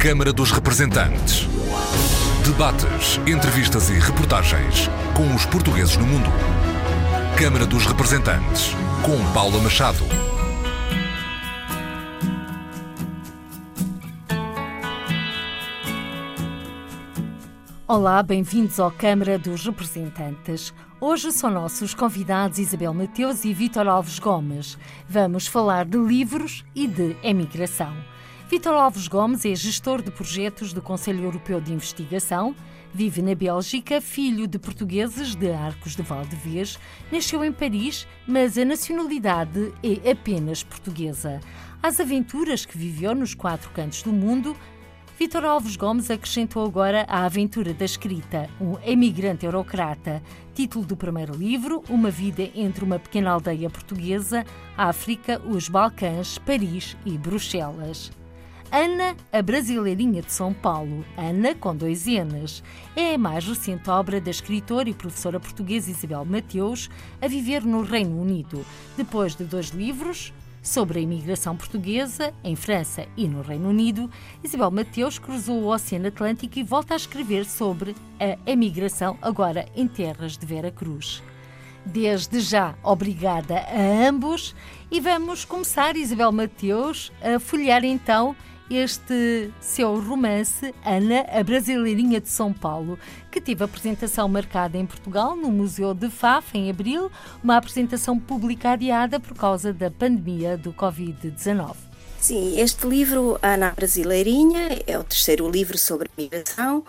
Câmara dos Representantes. Debates, entrevistas e reportagens com os portugueses no mundo. Câmara dos Representantes, com Paula Machado. Olá, bem-vindos ao Câmara dos Representantes. Hoje são nossos convidados Isabel Mateus e Vítor Alves Gomes. Vamos falar de livros e de emigração. Vítor Alves Gomes é gestor de projetos do Conselho Europeu de Investigação, vive na Bélgica, filho de portugueses de Arcos de Valdevez, nasceu em Paris, mas a nacionalidade é apenas portuguesa. Às aventuras que viveu nos quatro cantos do mundo, Vítor Alves Gomes acrescentou agora a aventura da escrita, um emigrante eurocrata, título do primeiro livro, Uma Vida entre uma Pequena Aldeia Portuguesa, África, os Balcãs, Paris e Bruxelas. Ana, a Brasileirinha de São Paulo, Ana com dois N's, é a mais recente obra da escritora e professora portuguesa Isabel Mateus a viver no Reino Unido, depois de dois livros, sobre a imigração portuguesa em França e no Reino Unido, Isabel Mateus cruzou o Oceano Atlântico e volta a escrever sobre a emigração agora em terras de Vera Cruz. Desde já, obrigada a ambos e vamos começar, Isabel Mateus, a folhear então este seu romance, Ana, a Brasileirinha de São Paulo, que teve apresentação marcada em Portugal, no Museu de Faf, em abril, uma apresentação pública adiada por causa da pandemia do Covid-19. Sim, este livro, Ana Brasileirinha, é o terceiro livro sobre migração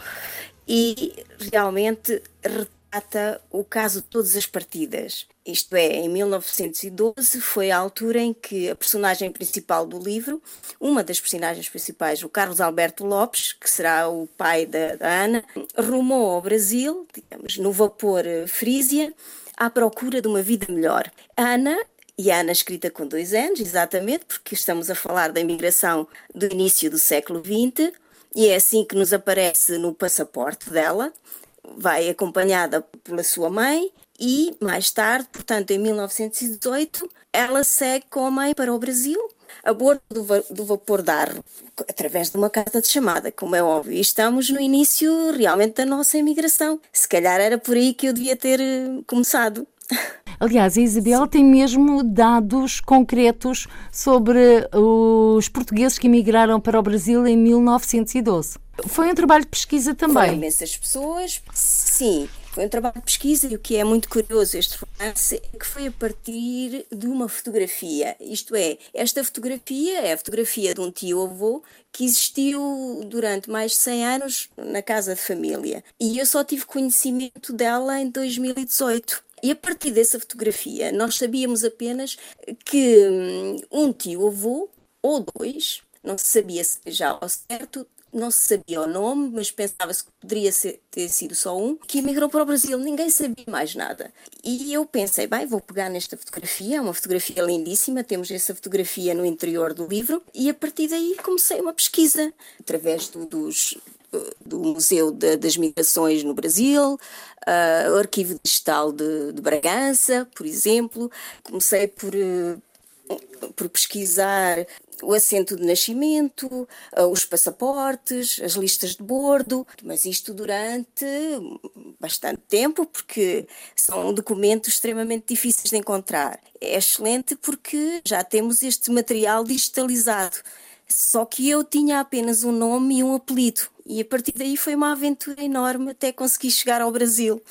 e realmente retrata o caso de todas as partidas. Isto é, em 1912 foi a altura em que a personagem principal do livro, uma das personagens principais, o Carlos Alberto Lopes, que será o pai da, da Ana, rumou ao Brasil, digamos, no vapor Frisia, à procura de uma vida melhor. Ana e Ana escrita com dois anos, exatamente, porque estamos a falar da imigração do início do século XX, e é assim que nos aparece no passaporte dela. Vai acompanhada pela sua mãe e mais tarde, portanto em 1918, ela segue com a mãe para o Brasil a bordo do, do vapor d'Arro, através de uma carta de chamada, como é óbvio. E estamos no início realmente da nossa imigração. Se calhar era por aí que eu devia ter eh, começado. Aliás, a Isabel Sim. tem mesmo dados concretos sobre os portugueses que emigraram para o Brasil em 1912. Foi um trabalho de pesquisa também. Foram imensas pessoas, sim. Foi um trabalho de pesquisa e o que é muito curioso este romance é que foi a partir de uma fotografia. Isto é, esta fotografia é a fotografia de um tio-avô que existiu durante mais de 100 anos na casa de família. E eu só tive conhecimento dela em 2018. E a partir dessa fotografia, nós sabíamos apenas que hum, um tio-avô, ou dois, não se sabia já ao certo, não se sabia o nome, mas pensava-se que poderia ser, ter sido só um, que emigrou para o Brasil. Ninguém sabia mais nada. E eu pensei, bem, vou pegar nesta fotografia, é uma fotografia lindíssima, temos essa fotografia no interior do livro, e a partir daí comecei uma pesquisa, através do, dos, do Museu de, das Migrações no Brasil, uh, o Arquivo Digital de, de, Bragança, por exemplo. Comecei por, uh, por pesquisar o assento de nascimento, ah, os passaportes, as listas de bordo, mas isto durante bastante tempo, porque são documentos extremamente difíceis de encontrar. É excelente porque já temos este material digitalizado. Só que eu tinha apenas um nome e um apelido. E a partir daí foi uma aventura enorme até conseguir chegar ao Brasil.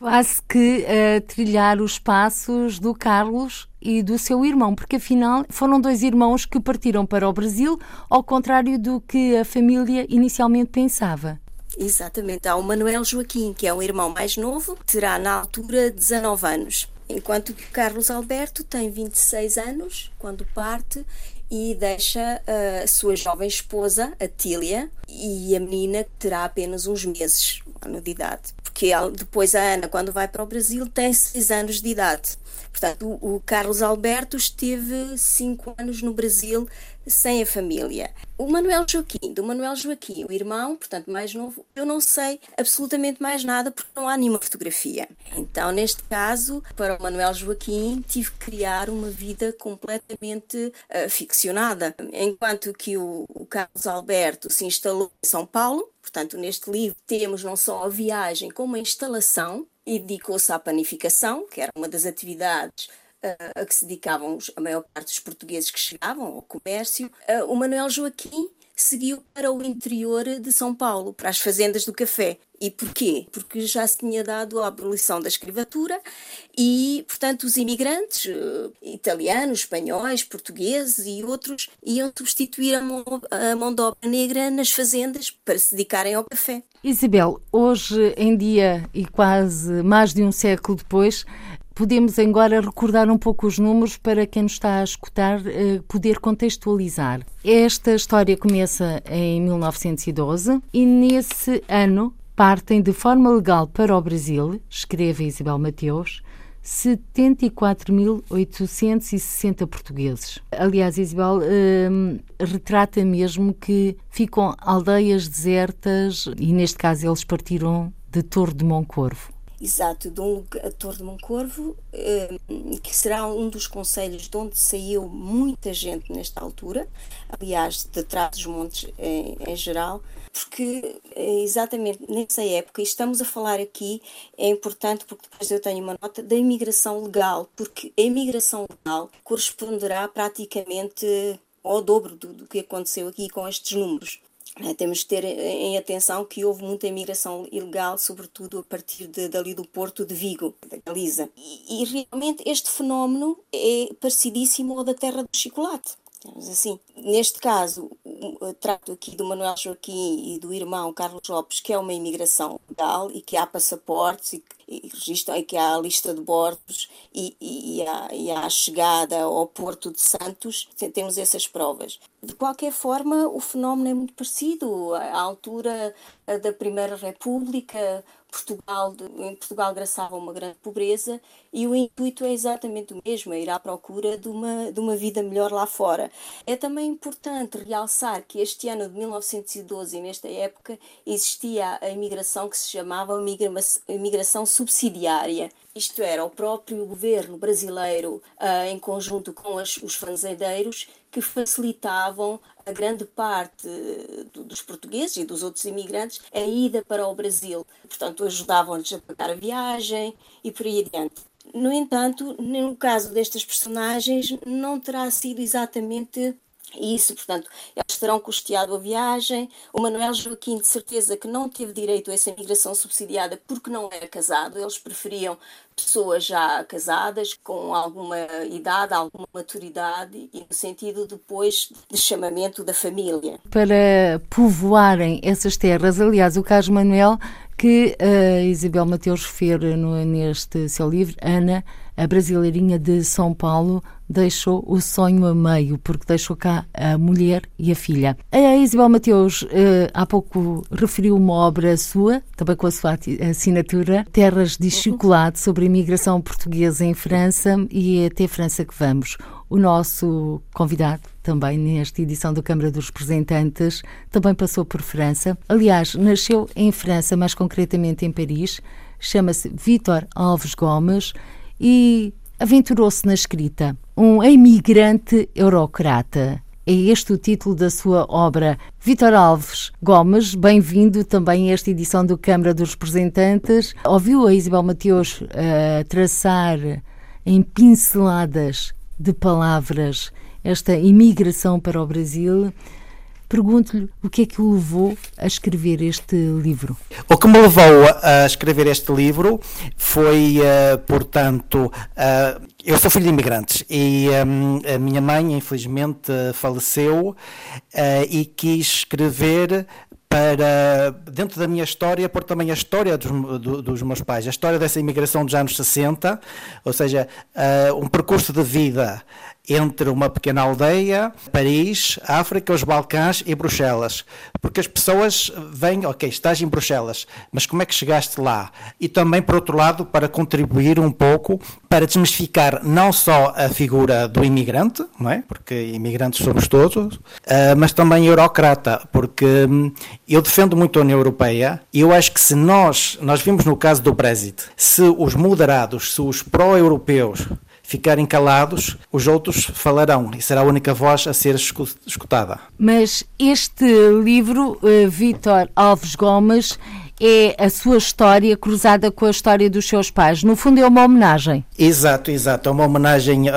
Quase que uh, trilhar os passos do Carlos e do seu irmão, porque afinal foram dois irmãos que partiram para o Brasil, ao contrário do que a família inicialmente pensava. Exatamente. Há o Manuel Joaquim, que é um irmão mais novo, terá na altura 19 anos, enquanto que Carlos Alberto tem 26 anos quando parte e deixa a sua jovem esposa, a Tília, e a menina terá apenas uns meses, um ano de idade porque depois a Ana, quando vai para o Brasil, tem seis anos de idade. Portanto, o, Carlos Alberto esteve cinco anos no Brasil sem a família. O Manuel Joaquim, do Manuel Joaquim, o irmão, portanto mais novo, eu não sei absolutamente mais nada porque não há nenhuma fotografia. Então, neste caso, para o Manuel Joaquim, tive que criar uma vida completamente uh, ficcionada. Enquanto que o, o Carlos Alberto se instalou em São Paulo, portanto, neste livro temos não só a viagem, como a instalação, e dedicou-se à panificação, que era uma das atividades a que se dedicavam a maior parte dos portugueses que chegavam ao comércio, o Manuel Joaquim seguiu para o interior de São Paulo, para as fazendas do café. E porquê? Porque já se tinha dado a abolição da escravatura e, portanto, os imigrantes uh, italianos, espanhóis, portugueses e outros iam substituir a mão de obra negra nas fazendas para se dedicarem ao café. Isabel, hoje em dia e quase mais de um século depois, podemos agora recordar um pouco os números para quem nos está a escutar eh, poder contextualizar. Esta história começa em 1912 e nesse ano partem de forma legal para o Brasil, escreve Isabel Mateus, 74.860 portugueses. Aliás, Isabel eh, retrata mesmo que ficam aldeias desertas e, neste caso, eles partiram de Torre de Moncorvo. Exato, de um ator de Moncorvo, eh, que será um dos conselhos de onde saiu muita gente nesta altura, aliás, de trás dos montes em, em geral, porque é exatamente nessa época, e estamos a falar aqui, é importante porque depois eu tenho uma nota da imigração legal, porque a imigração legal corresponderá praticamente ao dobro do, do que aconteceu aqui com estes números. É, temos que ter em atenção que houve muita imigração ilegal, sobretudo a partir de, dali do Porto de Vigo, da Galiza. E, e realmente este fenómeno é parecidíssimo ao da terra do chocolate. Assim, neste caso, trato aqui do Manuel Joaquim e do irmão Carlos Lopes, que é uma imigração legal e que há passaportes e, e e que há a lista de bordos e, e, há, e há a chegada ao Porto de Santos, temos essas provas. De qualquer forma, o fenómeno é muito parecido. À altura da Primeira República, Portugal, em Portugal graçava uma grande pobreza e o intuito é exatamente o mesmo, é ir à procura de uma, de uma vida melhor lá fora. É também importante realçar que este ano de 1912, nesta época, existia a imigração que se chamava imigração subsidiária. Isto era, o próprio governo brasileiro, uh, em conjunto com os fazendeiros, que facilitavam a grande parte dos portugueses e dos outros imigrantes a ida para o Brasil. Portanto, ajudavam-lhes a pagar a viagem e por aí adiante. No entanto, no caso destas personagens, não terá sido exatamente isso, portanto, eles terão custeado a viagem. O Manuel Joaquim, de certeza, que não teve direito a essa imigração subsidiada porque não era casado. Eles preferiam pessoas já casadas, com alguma idade, alguma maturidade e no sentido depois de chamamento da família. Para povoarem essas terras, aliás, o Carlos Manuel, que a Isabel Mateus refere neste seu livro, Ana, a brasileirinha de São Paulo, deixou o sonho a meio, porque deixou cá a mulher e a filha. A Isabel Mateus eh, há pouco referiu uma obra sua, também com a sua assinatura, Terras de Chocolate, sobre a imigração portuguesa em França e é até França que vamos. O nosso convidado, também nesta edição da Câmara dos Representantes, também passou por França. Aliás, nasceu em França, mais concretamente em Paris. Chama-se Vítor Alves Gomes e aventurou-se na escrita. Um imigrante eurocrata. É este o título da sua obra. Vitor Alves Gomes, bem-vindo também a esta edição do Câmara dos Representantes. Ouviu a Isabel Mateus uh, traçar em pinceladas de palavras esta imigração para o Brasil Pergunto-lhe o que é que o levou a escrever este livro. O que me levou a escrever este livro foi, uh, portanto, uh, eu sou filho de imigrantes e um, a minha mãe, infelizmente, faleceu uh, e quis escrever para, dentro da minha história, pôr também a história dos, do, dos meus pais, a história dessa imigração dos anos 60, ou seja, uh, um percurso de vida entre uma pequena aldeia, Paris, África, os Balcãs e Bruxelas. Porque as pessoas vêm, ok, estás em Bruxelas, mas como é que chegaste lá? E também, por outro lado, para contribuir um pouco para desmistificar não só a figura do imigrante, não é? Porque imigrantes somos todos, uh, mas também eurocrata, porque um, eu defendo muito a União Europeia e eu acho que se nós, nós vimos no caso do Brexit, se os moderados, se os pró-europeus ficarem calados, os outros falarão e será a única voz a ser escutada. Mas este livro, uh, Vítor Alves Gomes, é a sua história cruzada com a história dos seus pais. No fundo, é uma homenagem. Exato, exato. É uma homenagem uh,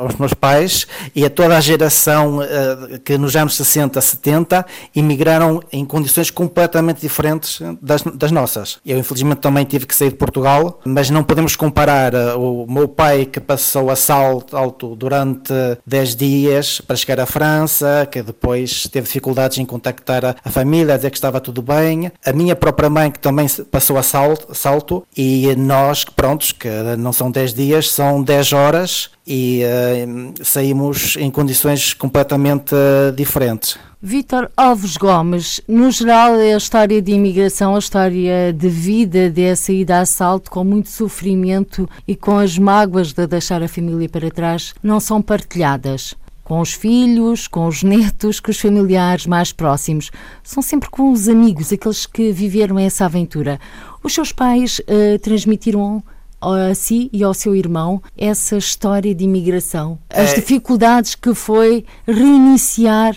aos meus pais e a toda a geração uh, que nos anos 60, 70 emigraram em condições completamente diferentes das, das, nossas. Eu, infelizmente, também tive que sair de Portugal, mas não podemos comparar uh, o meu pai que passou assalto alto durante 10 dias para chegar à França, que depois teve dificuldades em contactar a, a família, a dizer que estava tudo bem. A minha própria mãe que também passou a salto, salto e nós, prontos, que não são 10 dias, são 10 horas e uh, saímos em condições completamente uh, diferentes. Vítor Alves Gomes, no geral é a história de imigração, a história de vida dessa ida a salto com muito sofrimento e com as mágoas de deixar a família para trás não são partilhadas com os filhos, com os netos, com os familiares mais próximos. São sempre com os amigos, aqueles que viveram essa aventura. Os seus pais uh, transmitiram a si e ao seu irmão essa história de imigração, as é... dificuldades que foi reiniciar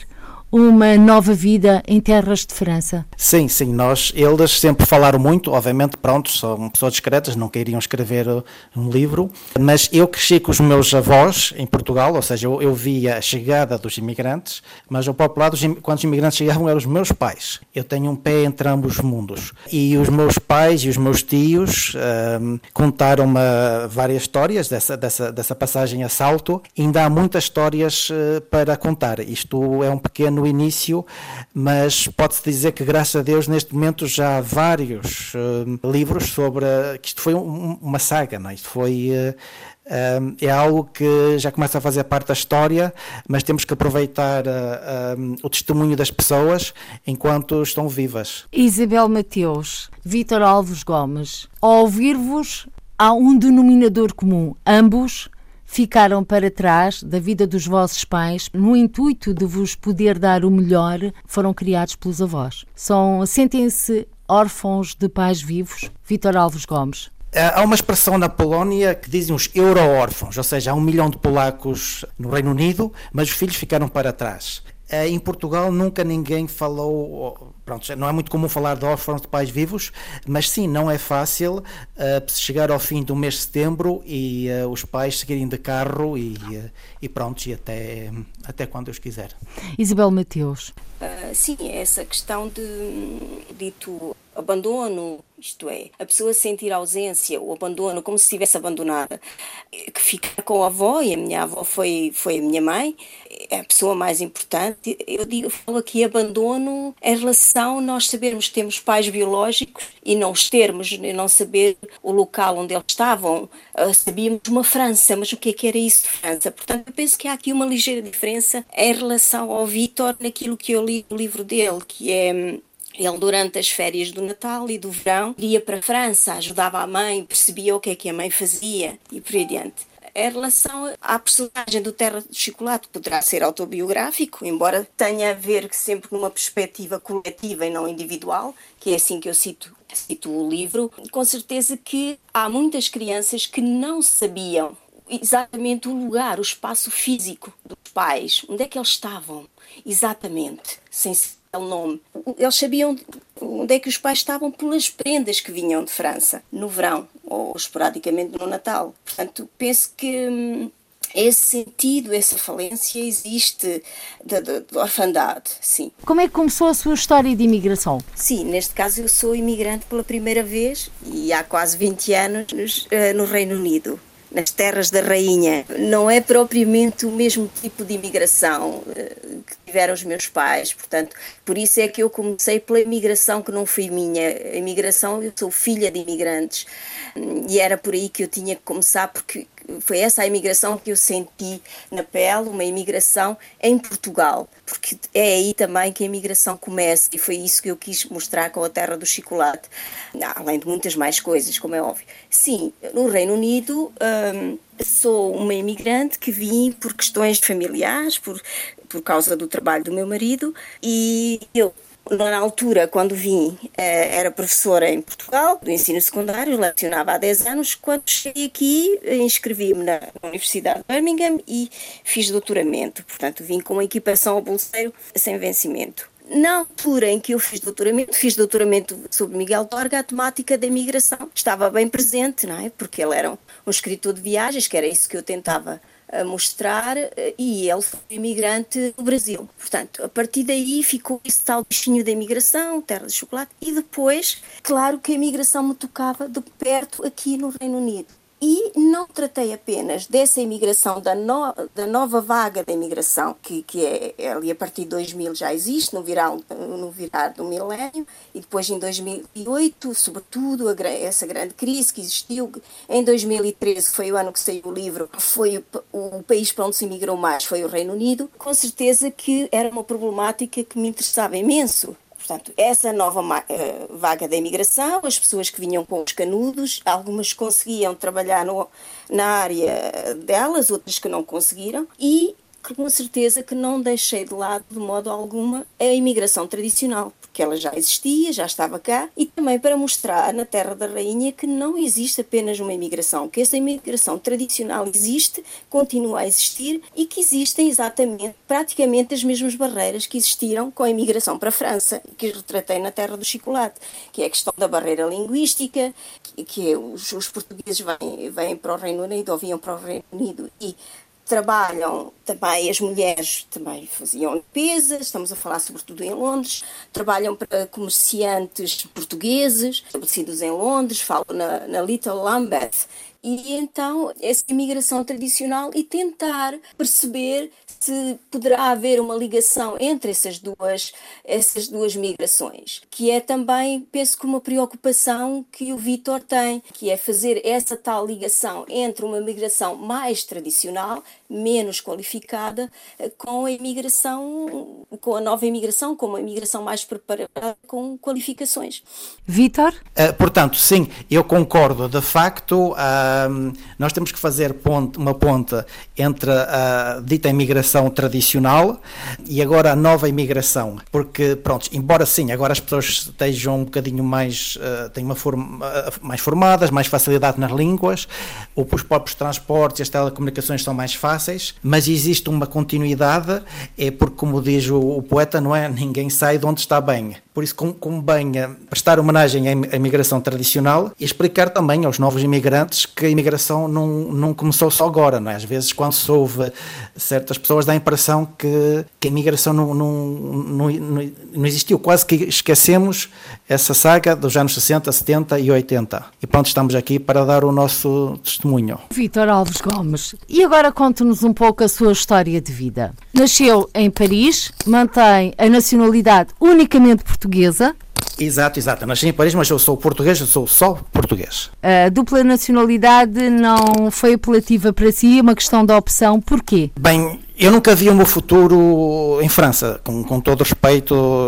uma nova vida em terras de França. Sim, sim, nós, eles sempre falaram muito, obviamente, pronto, são pessoas discretas, não queriam escrever uh, um livro, mas eu cresci com os meus avós em Portugal, ou seja, eu, eu via a chegada dos imigrantes, mas ao próprio lado, quando os imigrantes chegavam, eram os meus pais. Eu tenho um pé entre ambos os mundos. E os meus pais e os meus tios um, contaram-me várias histórias dessa, dessa, dessa passagem a salto, ainda há muitas histórias uh, para contar. Isto é um pequeno no início, mas pode-se dizer que, graças a Deus, neste momento já há vários uh, livros sobre. Uh, que isto foi um, uma saga, não é? Isto foi. Uh, é algo que já começa a fazer parte da história, mas temos que aproveitar o testemunho das pessoas enquanto estão vivas. Isabel Mateus, Vítor Alves Gomes, ao ouvir-vos, há um denominador comum. Ambos ficaram para trás da vida dos vossos pais no intuito de vos poder dar o melhor, foram criados pelos avós. São, sentem-se órfãos de pais vivos? Vítor Alves Gomes. Há uma expressão na Polónia que dizem os euro-órfãos, ou seja, há um milhão de polacos no Reino Unido, mas os filhos ficaram para trás. Eh, em Portugal nunca ninguém falou, pronto, não é muito comum falar de órfãos de pais vivos, mas sim, não é fácil uh, chegar ao fim do mês de setembro e uh, os pais seguirem de carro e, uh, e pronto, e até, até quando Deus quiser. Isabel Mateus. Uh, sim, essa questão de dito abandono, isto é, a pessoa sentir ausência, o abandono, como se estivesse abandonada, que fica com a avó, e a minha avó foi, foi a minha mãe, é a pessoa mais importante. Eu digo, falo aqui abandono em relação nós sabermos que temos pais biológicos e não os termos, e não saber o local onde eles estavam. Uh, sabíamos uma França, mas o que é que era isso de França? Portanto, eu penso que há aqui uma ligeira diferença em relação ao Vítor naquilo que eu li no livro dele, que é ele, durante as férias do Natal e do verão, ia para a França, ajudava a mãe, percebia o que é que a mãe fazia e por aí adiante. Em relação à personagem do Terra de Chocolate, poderá ser autobiográfico, embora tenha a ver sempre numa perspectiva coletiva e não individual, que é assim que eu cito, cito o livro. Com certeza que há muitas crianças que não sabiam exatamente o lugar, o espaço físico dos pais, onde é que eles estavam, exatamente, sem o nome. Eles sabiam onde é que os pais estavam pelas prendas que vinham de França no verão ou esporadicamente no Natal. Portanto, penso que hum, esse sentido, essa falência existe da, orfandade, sim. Como é que começou a sua história de imigração? Sim, neste caso eu sou imigrante pela primeira vez e há quase 20 anos eh, no Reino Unido nas terras da rainha. Não é propriamente o mesmo tipo de imigração eh, que tiveram os meus pais, portanto, por isso é que eu comecei pela imigração que não foi minha. Imigração, eu sou filha de imigrantes e era por aí que eu tinha que começar, porque foi essa a imigração que eu senti na pele, uma imigração em Portugal, porque é aí também que a imigração começa e foi isso que eu quis mostrar com a terra do chocolate, além de muitas mais coisas, como é óbvio. Sim, no Reino Unido hum, sou uma imigrante que vim por questões familiares, por, por causa do trabalho do meu marido e eu na altura, quando vim, eh, era professora em Portugal, do ensino secundário, lecionava há 10 anos. Quando cheguei aqui, inscrevi-me na Universidade de Birmingham e fiz doutoramento. Portanto, vim com uma equipação ao bolseiro sem vencimento. Na altura em que eu fiz doutoramento, fiz doutoramento sobre Miguel Torga, a temática da imigração estava bem presente, não é? Porque ele era um, escritor de viagens, que era isso que eu tentava a mostrar eh, e ele foi imigrante do Brasil. Portanto, a partir daí ficou esse tal bichinho da imigração, terra de chocolate, e depois, claro que a imigração me tocava de perto aqui no Reino Unido. E não tratei apenas dessa imigração, da, no, da nova vaga da imigração, que, que é, é, ali a partir de 2000 já existe, no virar, no virar do milénio, e depois em 2008, sobretudo, a, essa grande crise que existiu. Em 2013, foi o ano que saiu o livro, foi o, o país para onde se imigrou mais, foi o Reino Unido. Com certeza que era uma problemática que me interessava imenso Portanto, essa nova uh, vaga da imigração, as pessoas que vinham com os canudos, algumas conseguiam trabalhar no, na área delas, outras que não conseguiram, e com certeza que não deixei de lado de modo alguma a imigração tradicional, porque ela já existia, já estava cá, e também para mostrar na Terra da Rainha que não existe apenas uma imigração, que essa imigração tradicional existe, continua a existir e que existem exatamente, praticamente as mesmas barreiras que existiram com a imigração para a França, que retratei na Terra do Chocolate, que é a questão da barreira linguística, que, que os, os portugueses vêm, vêm para o Reino Unido ou vinham para o Reino Unido e trabalham também, as mulheres também faziam limpeza, estamos a falar sobretudo em Londres, trabalham para comerciantes portugueses estabelecidos em Londres, falo na, na Little Lambeth, e então essa imigração tradicional e tentar perceber se poderá haver uma ligação entre essas duas, essas duas migrações, que é também, penso que uma preocupação que o Vitor tem, que é fazer essa tal ligação entre uma migração mais tradicional, menos qualificada, com a imigração, com a nova imigração, com uma imigração mais preparada, com qualificações. Vitor? Uh, portanto, sim, eu concordo. De facto, uh, nós temos que fazer ponte, uma ponta entre a dita imigração tradicional e agora a nova imigração, porque pronto, embora sim, agora as pessoas estejam um bocadinho mais, uh, têm uma forma, mais formadas, mais facilidade nas línguas, os próprios transportes e as telecomunicações são mais fáceis, mas existe uma continuidade, é porque como diz o, o poeta, não é? Ninguém sai de onde está bem. Por isso convém prestar homenagem à imigração tradicional e explicar também aos novos imigrantes que a imigração não, não começou só agora, não é? Às vezes quando se ouve certas pessoas dá a impressão que, que a imigração não, não, não, não, existiu. Quase que esquecemos essa saga dos anos 60, 70 e 80. E pronto, estamos aqui para dar o nosso testemunho. Vitor Alves Gomes, e agora conte-nos um pouco a sua história de vida. Nasceu em Paris, mantém a nacionalidade unicamente portuguesa, Exato, exato. Eu nasci em Paris, mas eu sou português, eu sou só português. A dupla nacionalidade não foi apelativa para si, é uma questão de opção. Porquê? Bem, eu nunca vi o meu futuro em França, com, com todo o respeito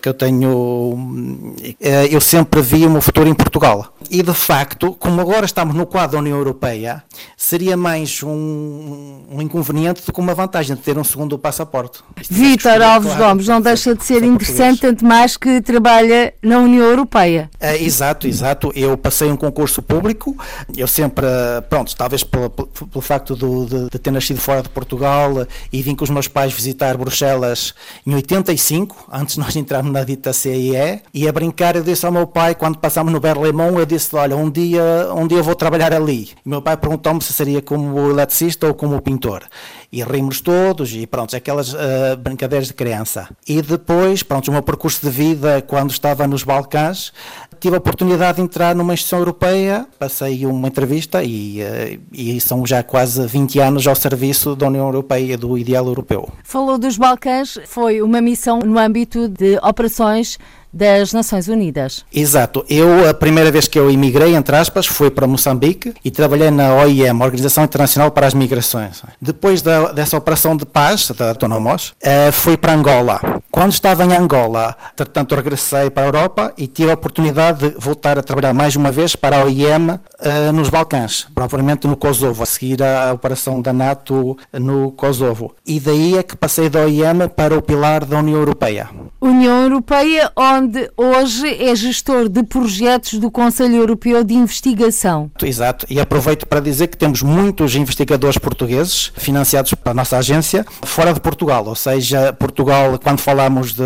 que eu tenho, eh, eu sempre vi o meu futuro em Portugal. E de facto, como agora estamos no quadro da União Europeia, seria mais um, um inconveniente do que uma vantagem de ter um segundo passaporte. Vítor Alves claro, Gomes, não deixa de ser interessante, tanto mais que trabalha na União Europeia. É, exato, exato. Eu passei um concurso público, eu sempre, pronto, talvez pelo, pelo facto do, de, de ter nascido fora de Portugal, e vim com os meus pais visitar Bruxelas em 85, antes nós entrarmos na dita CIE, e a brincar eu disse ao meu pai, quando passámos no Berlemont, eu disse, olha, um dia, um dia eu vou trabalhar ali. E meu pai perguntou-me se seria como eletricista ou como pintor. E rimos todos, e pronto, aquelas uh, brincadeiras de criança. E depois, pronto, o meu percurso de vida, quando estava nos Balcãs, tive a oportunidade de entrar numa instituição europeia, passei uma entrevista e, uh, e são já quase 20 anos ao serviço da União Europeia, do ideal europeu. Falou dos Balcãs, foi uma missão no âmbito de operações das Nações Unidas. Exato. Eu, a primeira vez que eu emigrei, entre aspas, foi para Moçambique e trabalhei na OIM, Organização Internacional para as Migrações. Depois da, dessa operação de paz, da Autonomos, uh, fui para Angola. Quando estava em Angola, portanto, regressei para a Europa e tive a oportunidade de voltar a trabalhar mais uma vez para a OIM uh, eh, nos Balcãs, propriamente no Kosovo, a seguir a operação da NATO no Kosovo. E daí é que passei da OIM para o pilar da União Europeia. União Europeia, onde hoje é gestor de projetos do Conselho Europeu de Investigação. Exato, e aproveito para dizer que temos muitos investigadores portugueses financiados pela nossa agência fora de Portugal, ou seja, Portugal, quando falamos de,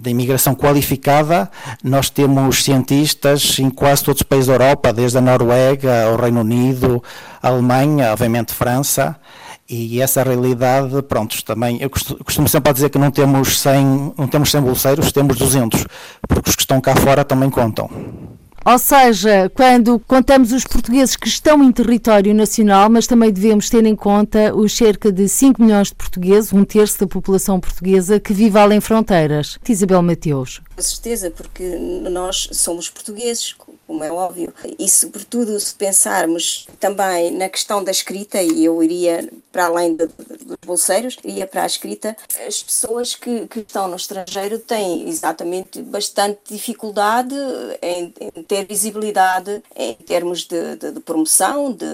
de imigração qualificada, nós temos cientistas em quase todos os países da Europa, desde a Noruega ao Reino Unido, a Alemanha, obviamente França. E essa realidade, pronto, também, eu costumo sempre dizer que não temos 100, não temos 100 bolseiros, temos 200, porque os que estão cá fora também contam. Ou seja, quando contamos os portugueses que estão em território nacional, mas também devemos ter em conta os cerca de 5 milhões de portugueses, um terço da população portuguesa, que vive além fronteiras. Isabel Mateus. Com certeza, porque nós somos portugueses, como é óbvio. E, sobretudo, se pensarmos também na questão da escrita, e eu iria para além de, de, dos bolseiros, iria para a escrita, as pessoas que, que, estão no estrangeiro têm exatamente bastante dificuldade em, em ter visibilidade em termos de, de promoção, de,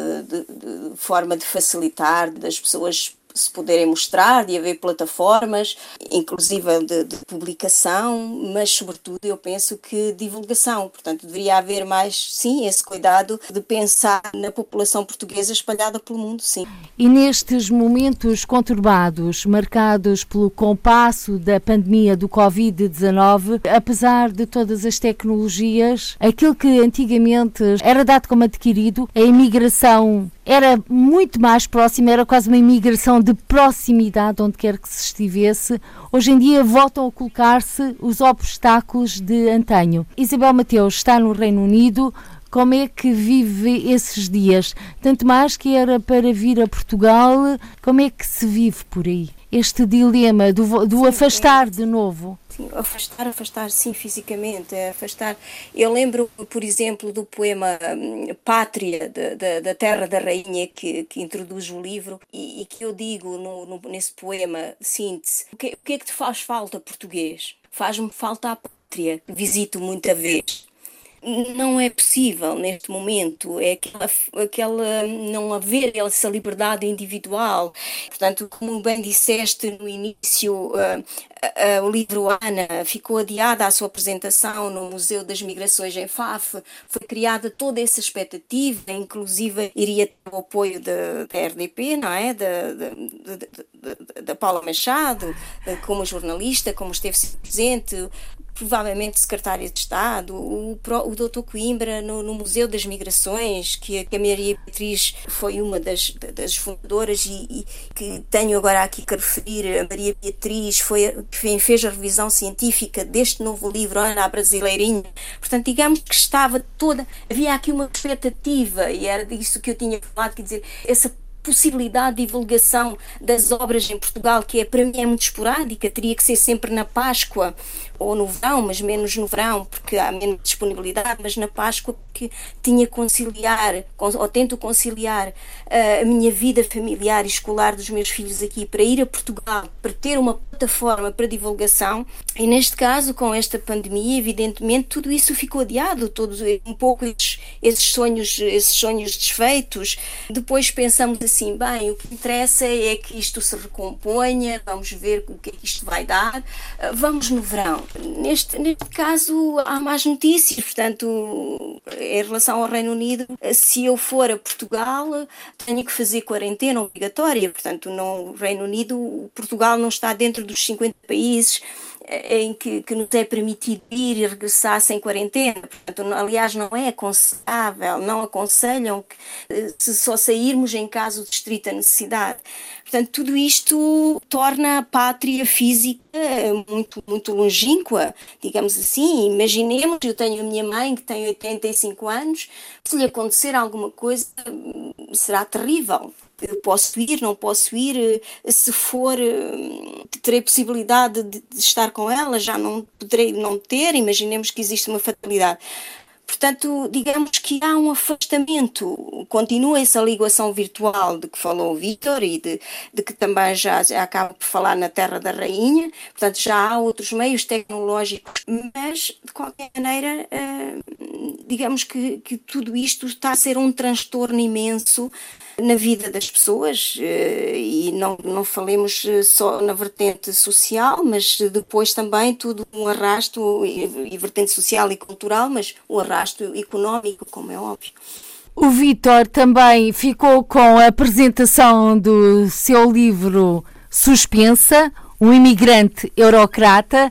forma de facilitar das pessoas se poderem mostrar, de haver plataformas, inclusive de, de, publicação, mas sobretudo eu penso que divulgação. Portanto, deveria haver mais, sim, esse cuidado de pensar na população portuguesa espalhada pelo mundo, sim. E nestes momentos conturbados, marcados pelo compasso da pandemia do Covid-19, apesar de todas as tecnologias, aquilo que antigamente era dado como adquirido, a imigração era muito mais próxima, era quase uma imigração de proximidade onde quer que se estivesse. Hoje em dia voltam a colocar-se os obstáculos de antanho. Isabel Mateus está no Reino Unido. Como é que vive esses dias? Tanto mais que era para vir a Portugal, como é que se vive por aí? Este dilema do, do afastar de novo. Sim, afastar, afastar, sim, fisicamente, é afastar. Eu lembro, por exemplo, do poema hum, Pátria, de, de, da Terra da Rainha, que, que introduz o livro, e, e que eu digo no, no, nesse poema, síntese, o que, o que é que te faz falta, português? Faz-me falta a pátria, visito muita vez não é possível neste momento, é aquela, aquela não haver essa liberdade individual. Portanto, como bem disseste no início, o livro Ana ficou adiada a sua apresentação no Museu das Migrações em Faf, foi criada toda essa expectativa, inclusive iria ter o apoio da RDP, não é? Da, da, da, da Paula Machado, como jornalista, como esteve presente, provavelmente secretário de Estado, o, o doutor Coimbra no, no, Museu das Migrações, que a, Maria Beatriz foi uma das, das fundadoras e, e, que tenho agora aqui que referir, a Maria Beatriz foi fez a revisão científica deste novo livro, Ana Brasileirinha. Portanto, digamos que estava toda, havia aqui uma expectativa e era disso que eu tinha falado, quer dizer, essa possibilidade de divulgação das obras em Portugal, que é, para mim é muito esporádica, teria que ser sempre na Páscoa ou no verão, mas menos no verão, porque há menos disponibilidade, mas na Páscoa, porque tinha conciliar, ou tento conciliar uh, a minha vida familiar e escolar dos meus filhos aqui para ir a Portugal, para ter uma plataforma para divulgação. E neste caso, com esta pandemia, evidentemente, tudo isso ficou adiado, todos um pouco esses, esses sonhos, esses sonhos desfeitos. Depois pensamos assim, bem, o que interessa é que isto se recomponha, vamos ver o que é que isto vai dar, uh, vamos no verão. Neste, neste caso, há mais notícias, portanto, em relação ao Reino Unido, se eu for a Portugal, tenho que fazer quarentena obrigatória, portanto, no Reino Unido, Portugal não está dentro dos 50 países em que, que, nos é permitido ir e regressar sem quarentena. Portanto, aliás, não é aconselhável, não aconselham que, eh, se só sairmos em caso de estrita necessidade. Portanto, tudo isto torna a pátria física muito, muito longínqua, digamos assim. Imaginemos, eu tenho a minha mãe que tem 85 anos, se lhe acontecer alguma coisa, será terrível Posso ir, não posso ir? Se for, terei possibilidade de, de estar com ela? Já não poderei não ter? Imaginemos que existe uma fatalidade. Portanto, digamos que há um afastamento, continua essa ligação virtual de que falou o Vítor e de, de, que também já, já acaba por falar na Terra da Rainha, portanto, já há outros meios tecnológicos, mas de qualquer maneira, uh, digamos que, que tudo isto está a ser um transtorno imenso na vida das pessoas eh, e não, não falemos eh, só na vertente social, mas depois também tudo um arrasto, e, vertente social e cultural, mas um arrasto económico, como é óbvio. O Vítor também ficou com a apresentação do seu livro Suspensa, um imigrante eurocrata.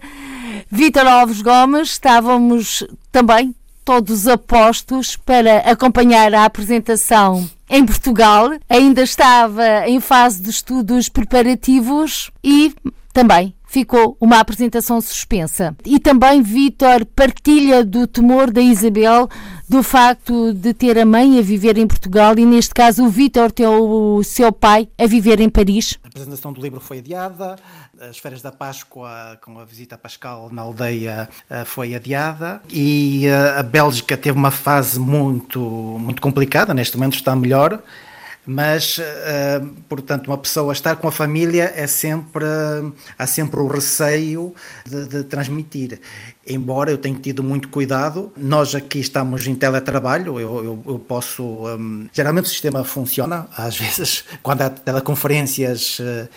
Vítor Alves Gomes, estávamos também todos apostos para acompanhar a apresentação em Portugal. Ainda estava em fase de estudos preparativos e também ficou uma apresentação suspensa. E também Vítor partilha do temor da Isabel do facto de ter a mãe a viver em Portugal e neste caso o Vítor o seu pai a viver em Paris. A apresentação do livro foi adiada, as férias da Páscoa com a visita a Pascal na aldeia eh, foi adiada e eh, a Bélgica teve uma fase muito, muito complicada, neste momento está melhor mas uh, portanto uma pessoa estar com a família é sempre há sempre o receio de, de, transmitir embora eu tenha tido muito cuidado nós aqui estamos em teletrabalho eu, eu, eu posso um, geralmente o sistema funciona às vezes quando há teleconferências uh,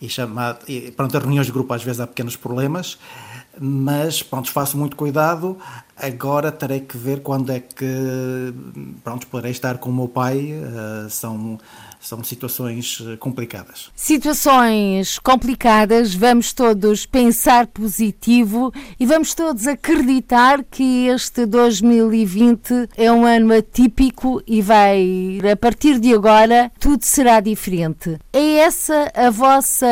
e chamado e, pronto reuniões de grupo às vezes há pequenos problemas mas pronto, faço muito cuidado. Agora terei que ver quando é que pronto, poderei estar com o meu pai. Uh, são são situações eh, complicadas. Situações complicadas, vamos todos pensar positivo e vamos todos acreditar que este 2020 é um ano atípico e vai, a partir de agora, tudo será diferente. É essa a vossa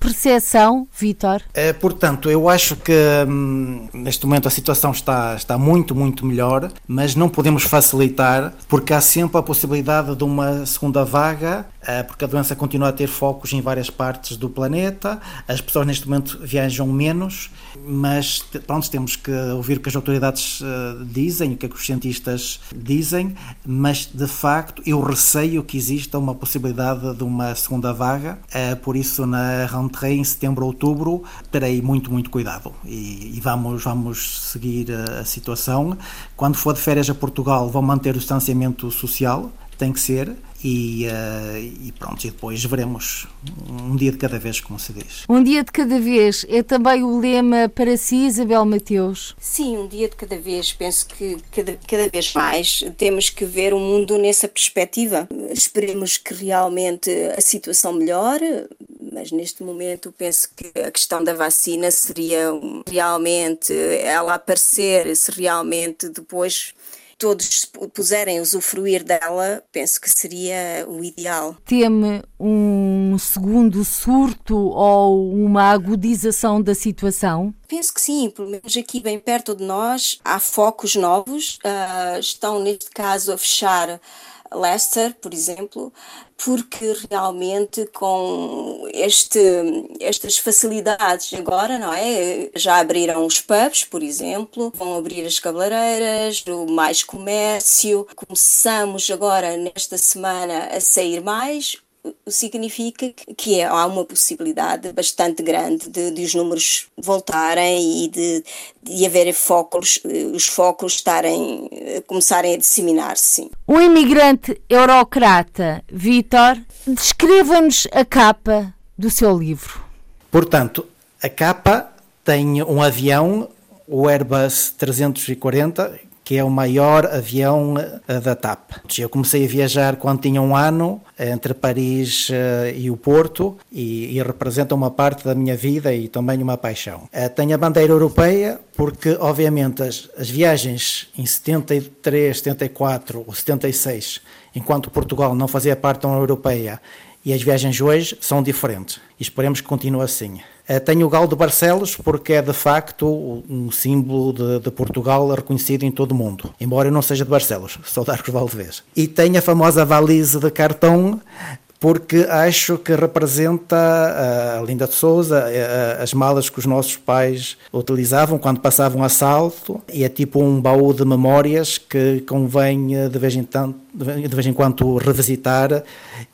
percepção, Vitor? É, portanto, eu acho que hum, neste momento a situação está, está muito, muito melhor, mas não podemos facilitar porque há sempre a possibilidade de uma segunda vaga porque a doença continua a ter focos em várias partes do planeta, as pessoas neste momento viajam menos, mas pronto, temos que ouvir o que as autoridades eh, dizem, o que os cientistas dizem, mas de facto eu receio que exista uma possibilidade de uma segunda vaga, eh, por isso na rentrée em setembro, outubro, terei muito, muito cuidado. E vamos, vamos seguir a situação. Quando for de férias a Portugal, vão manter o distanciamento social, tem que ser, e, uh, e, pronto, e depois veremos um dia de cada vez, como se diz. Um dia de cada vez é também o lema para si, Isabel Mateus? Sim, um dia de cada vez. Penso que cada, cada vez mais temos que ver o mundo nessa perspectiva. Esperemos que realmente a situação melhore, mas neste momento penso que a questão da vacina seria realmente ela aparecer, se realmente depois todos puserem usufruir dela, penso que seria o ideal. Teme um segundo surto ou uma agudização da situação? Penso que sim, pelo menos aqui bem perto de nós há focos novos, uh, estão neste caso a fechar Leicester, por exemplo, porque realmente com este, estas facilidades agora, não é? Já abriram os pubs, por exemplo, vão abrir as cabeleireiras, o mais comércio. Começamos agora nesta semana a sair mais significa que é, há uma possibilidade bastante grande de, de os números voltarem e de, de haver focos, os focos estarem, começarem a disseminar-se. Um imigrante eurocrata, Vitor, descreva-nos a capa do seu livro. Portanto, a capa tem um avião, o Airbus 340, que é o maior avião uh, da TAP. Eu comecei a viajar quando tinha um ano, entre Paris uh, e o Porto, e, e, representa uma parte da minha vida e também uma paixão. Tenho a bandeira europeia, porque, obviamente, as, as viagens em 73, 74 ou 76, enquanto Portugal não fazia parte da União Europeia, e as viagens hoje são diferentes. E esperemos que continue assim. Eh, tenho o galo de Barcelos porque é de facto um símbolo de, de, Portugal reconhecido em todo o mundo, embora eu não seja de Barcelos, sou de Arcos Valdevez. E tenho a famosa valise de cartão porque acho que representa a Linda de Souza, as malas que os nossos pais utilizavam quando passavam assalto, e é tipo um baú de memórias que convém de vez em, tanto, de vez em quando revisitar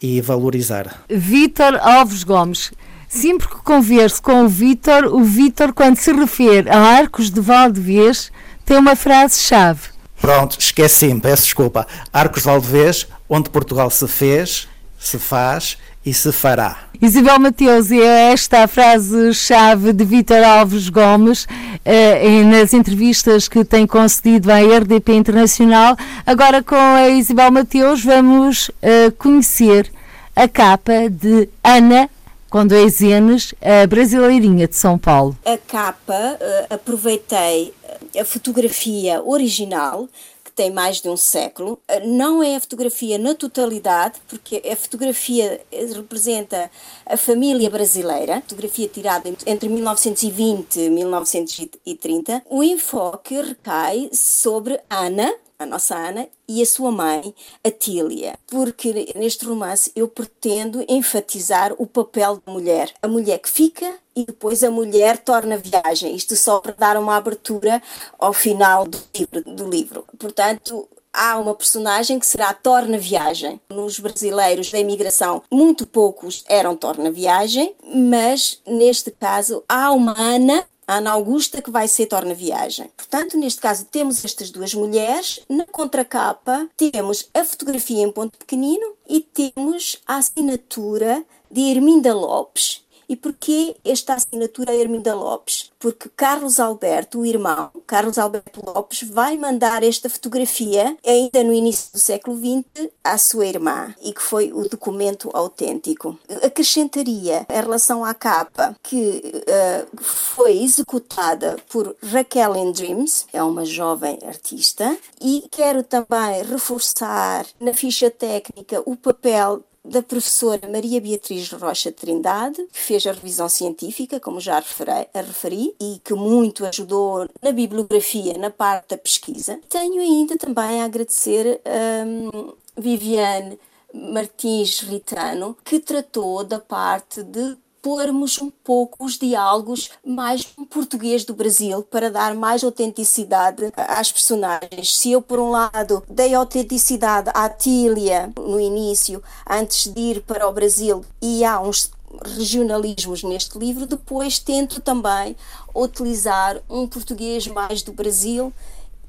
e valorizar. Vítor Alves Gomes. Sempre que converso com o Vítor, o Vítor, quando se refere a Arcos de Valdevez, tem uma frase-chave. Pronto, esqueci-me, peço desculpa. Arcos de Valdevez, onde Portugal se fez, se faz e se fará. Isabel Mateus, e é esta a frase-chave de Vítor Alves Gomes eh, nas entrevistas que tem concedido à RDP Internacional. Agora, com a Isabel Mateus, vamos eh, conhecer a capa de Ana com dois N's, a Brasileirinha de São Paulo. A capa, uh, aproveitei a fotografia original, que tem mais de um século. Uh, não é a fotografia na totalidade, porque a fotografia representa a família brasileira, fotografia tirada entre 1920 e 1930. O enfoque recai sobre Ana, a nossa Ana, e a sua mãe, Atília, porque neste romance eu pretendo enfatizar o papel da mulher. A mulher que fica e depois a mulher torna viagem. Isto só para dar uma abertura ao final do livro. Do livro. Portanto, há uma personagem que será torna-viagem. Nos brasileiros da imigração, muito poucos eram torna-viagem, mas neste caso há uma Ana a Ana Augusta que vai ser torna-viagem. Portanto, neste caso, temos estas duas mulheres. Na contracapa, temos a fotografia em ponto pequenino e temos a assinatura de Herminda Lopes, e porquê esta assinatura a Herminda Lopes? Porque Carlos Alberto, o irmão, Carlos Alberto Lopes, vai mandar esta fotografia, ainda no início do século XX, à sua irmã, e que foi o documento autêntico. Acrescentaria, em relação à capa, que uh, foi executada por Raquel in Dreams, é uma jovem artista, e quero também reforçar na ficha técnica o papel da professora Maria Beatriz Rocha Trindade, que fez a revisão científica, como já referi, referi, e que muito ajudou na bibliografia, na parte da pesquisa. Tenho ainda também a agradecer a um, Viviane Martins Ritano, que tratou da parte de pormos um pouco os diálogos mais em português do Brasil para dar mais autenticidade às personagens. Se eu, por um lado, dei autenticidade à Tília no início, antes de ir para o Brasil, e há uns regionalismos neste livro, depois tento também utilizar um português mais do Brasil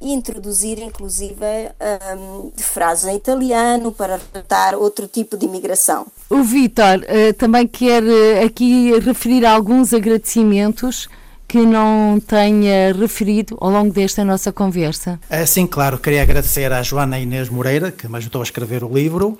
introduzir inclusive um, frases em italiano para tratar outro tipo de imigração. O Vitor uh, também quer uh, aqui referir alguns agradecimentos que não tenha referido ao longo desta nossa conversa? É, sim, claro. Queria agradecer à Joana Inês Moreira, que me ajudou a escrever o livro,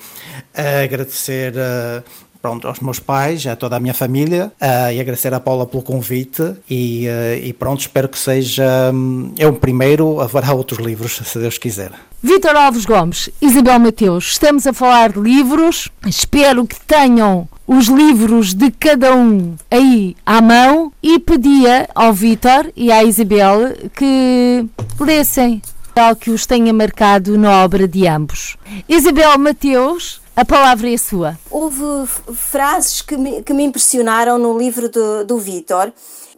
agradecer uh, pronto, aos meus pais, a toda a minha família uh, e agradecer à Paula pelo convite e, uh, e pronto, espero que seja é o primeiro, haverá outros livros, se Deus quiser. Vitor Alves Gomes, Isabel Mateus, estamos a falar de livros, espero que tenham os livros de cada um aí à mão e pedia ao Vitor e à Isabel que lessem algo que os tenha marcado na obra de ambos. Isabel Mateus, a palavra é sua. Houve frases que me, que me impressionaram no livro do, do Vitor,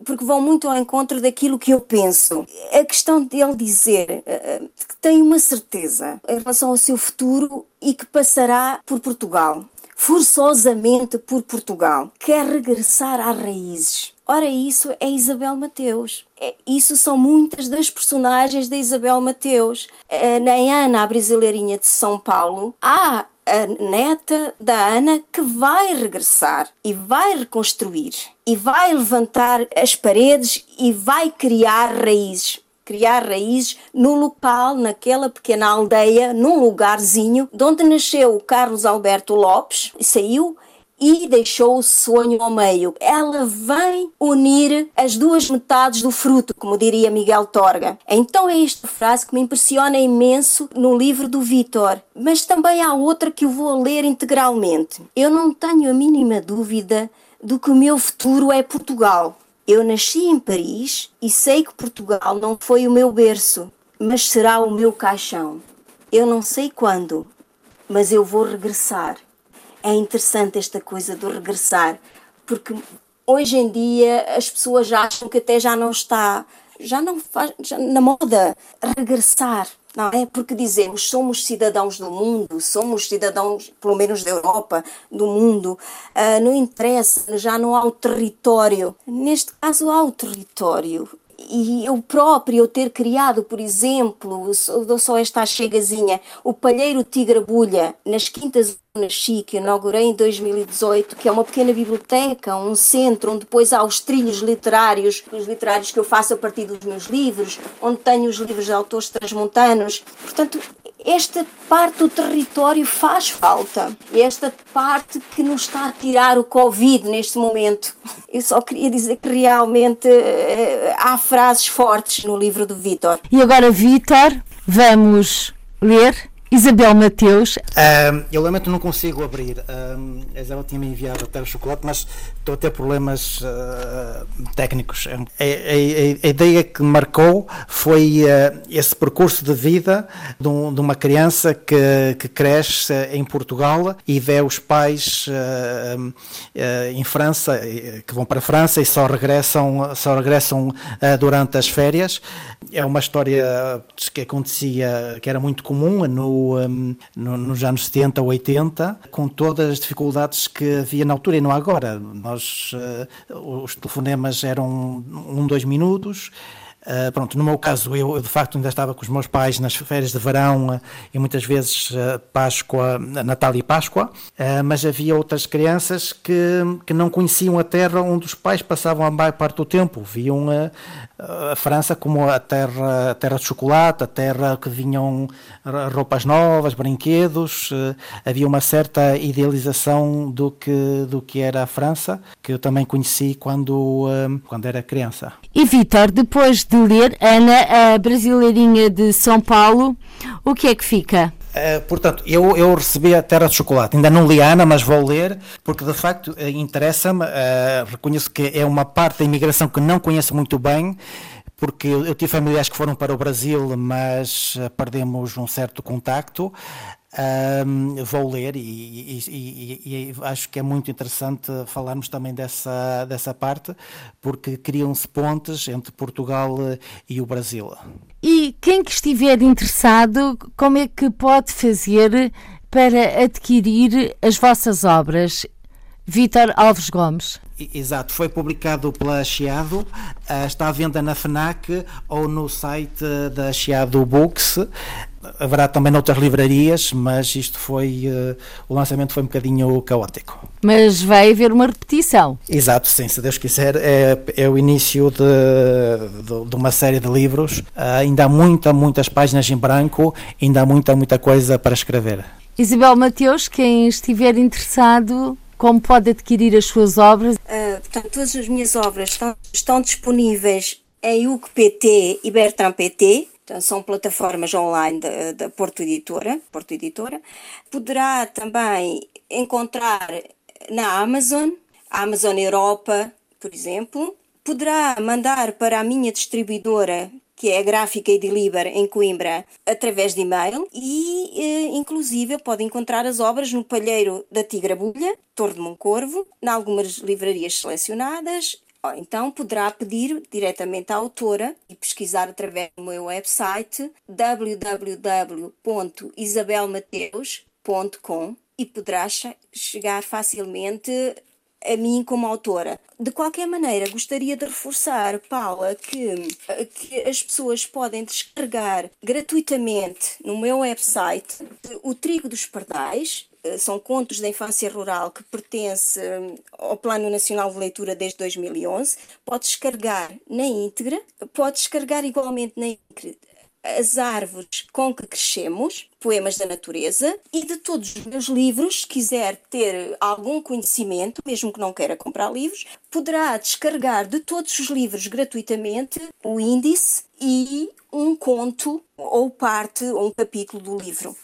porque vão muito ao encontro daquilo que eu penso. A questão dele dizer uh, que tem uma certeza em relação ao seu futuro e que passará por Portugal. Forçosamente por Portugal. Quer regressar às raízes. Ora, isso é Isabel Mateus. É, isso são muitas das personagens da Isabel Mateus. Uh, na Ana, a brasileirinha de São Paulo, há a neta da Ana que vai regressar e vai reconstruir e vai levantar as paredes e vai criar raízes. Criar raízes no local, naquela pequena aldeia, num lugarzinho de onde nasceu o Carlos Alberto Lopes e saiu e deixou o sonho ao meio. Ela vem unir as duas metades do fruto, como diria Miguel Torga. Então é esta frase que me impressiona imenso no livro do Vitor, mas também há outra que eu vou ler integralmente. Eu não tenho a mínima dúvida do que o meu futuro é Portugal. Eu nasci em Paris e sei que Portugal não foi o meu berço, mas será o meu caixão. Eu não sei quando, mas eu vou regressar é interessante esta coisa do regressar, porque hoje em dia as pessoas acham que até já não está, já não faz, já, na moda regressar. Não é porque dizemos somos cidadãos do mundo, somos cidadãos, pelo menos da Europa, do mundo, uh, não interessa, já não há o território. Neste caso, há o território e eu próprio eu ter criado, por exemplo, dou só esta chegazinha, o Palheiro Tigre Bulha, nas Quintas Nasci, que inaugurei em 2018, que é uma pequena biblioteca, um centro onde depois há os trilhos literários, os literários que eu faço a partir dos meus livros, onde tenho os livros de autores transmontanos. Portanto, esta parte do território faz falta. Esta parte que nos está a tirar o Covid neste momento. Eu só queria dizer que realmente uh, há frases fortes no livro do Vitor. E agora, Vitor, vamos ler Isabel Mateus. Eu lamento não consigo abrir. A Isabel tinha-me enviado até o chocolate, mas estou a ter problemas uh, técnicos. A, a, a, ideia que marcou foi uh, esse percurso de vida de, um, de uma criança que, que, cresce em Portugal e vê os pais uh, em França, que vão para a França e só regressam, só regressam durante as férias. É uma história que acontecia, que era muito comum no, um, no, nos anos 70, 80, com todas as dificuldades que havia na altura e não agora. Nós, uh, os telefonemas eram um, dois minutos. Uh, pronto, no meu caso, eu de facto ainda estava com os meus pais nas férias de verão uh, e muitas vezes uh, Páscoa, Natal e Páscoa, mas havia outras crianças que, que não conheciam a terra onde os pais passavam a maior parte do tempo, viam a França como a terra, a terra de chocolate, a terra que vinham roupas novas, brinquedos, havia uma certa idealização do que, do que era a França, que eu também conheci quando, quando era criança. E Vitor, depois de ler Ana, a brasileirinha de São Paulo, o que é que fica? Uh, portanto, eu, eu recebi a Terra de Chocolate. Ainda não li a Ana, mas vou ler, porque de facto uh, interessa-me. Uh, reconheço que é uma parte da imigração que não conheço muito bem, porque eu tive familiares que foram para o Brasil, mas perdemos um certo contacto. Um, vou ler e, e, e, e, acho que é muito interessante falarmos também dessa, dessa parte, porque criam-se pontes entre Portugal e o Brasil. E quem que estiver interessado, como é que pode fazer para adquirir as vossas obras? Vítor Alves Gomes. Exato, foi publicado pela Chiado, ah, está à venda na FNAC ou no site da Chiado Books. Haverá também noutras livrarias, mas isto foi. Uh, o lançamento foi um bocadinho caótico. Mas vai haver uma repetição. Exato, sim, se Deus quiser. É, é o início de, de, de, uma série de livros. Uh, ainda há muita, muitas páginas em branco, ainda há muita, muita coisa para escrever. Isabel Mateus, quem estiver interessado, como pode adquirir as suas obras? Uh, portanto, todas as minhas obras estão, estão disponíveis em UCPT e Bertrand PT. Então, são plataformas online da, Porto Editora, Porto Editora. Poderá também encontrar na Amazon, Amazon Europa, por exemplo. Poderá mandar para a minha distribuidora, que é a Gráfica e Deliver em Coimbra, através de e-mail e, eh, inclusive, pode encontrar as obras no Palheiro da Tigrabulha, Torre de Moncorvo, em algumas livrarias selecionadas. Então poderá pedir diretamente à autora e pesquisar através do meu website www.isabelmateus.com e poderá chegar facilmente a mim como autora. De qualquer maneira, gostaria de reforçar, Paula, que, que as pessoas podem descarregar gratuitamente no meu website o Trigo dos Pardais, são contos da infância rural que pertence hum, ao Plano Nacional de Leitura desde 2011. Pode descarregar na íntegra, pode descarregar igualmente na íntegra as árvores com que crescemos, poemas da natureza, e de todos os meus livros, se quiser ter algum conhecimento, mesmo que não queira comprar livros, poderá descarregar de todos os livros gratuitamente o índice e um conto ou parte ou um capítulo do livro.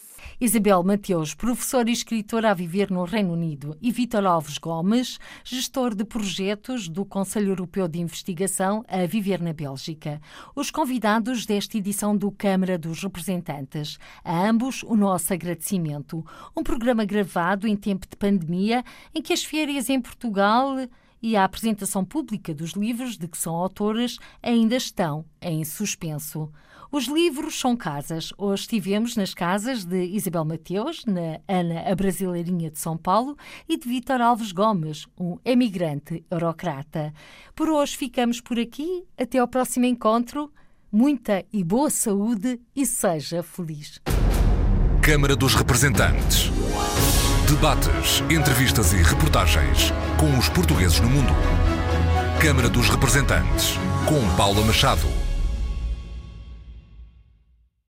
Isabel Mateus, professora e escritora a viver no Reino Unido, e Vítor Alves Gomes, gestor de projetos do Conselho Europeu de Investigação a viver na Bélgica. Os convidados desta edição do Câmara dos Representantes. A ambos o nosso agradecimento. Um programa gravado em tempo de pandemia, em que as férias em Portugal e a apresentação pública dos livros de que são autores ainda estão em suspenso. Os livros são casas. Hoje estivemos nas casas de Isabel Mateus, na Ana a Brasileirinha de São Paulo, e de Vítor Alves Gomes, um emigrante eurocrata. Por hoje ficamos por aqui. Até ao próximo encontro. Muita e boa saúde e seja feliz. Câmara dos Representantes. Debates, entrevistas e reportagens com os portugueses no mundo. Câmara dos Representantes, com Paula Machado.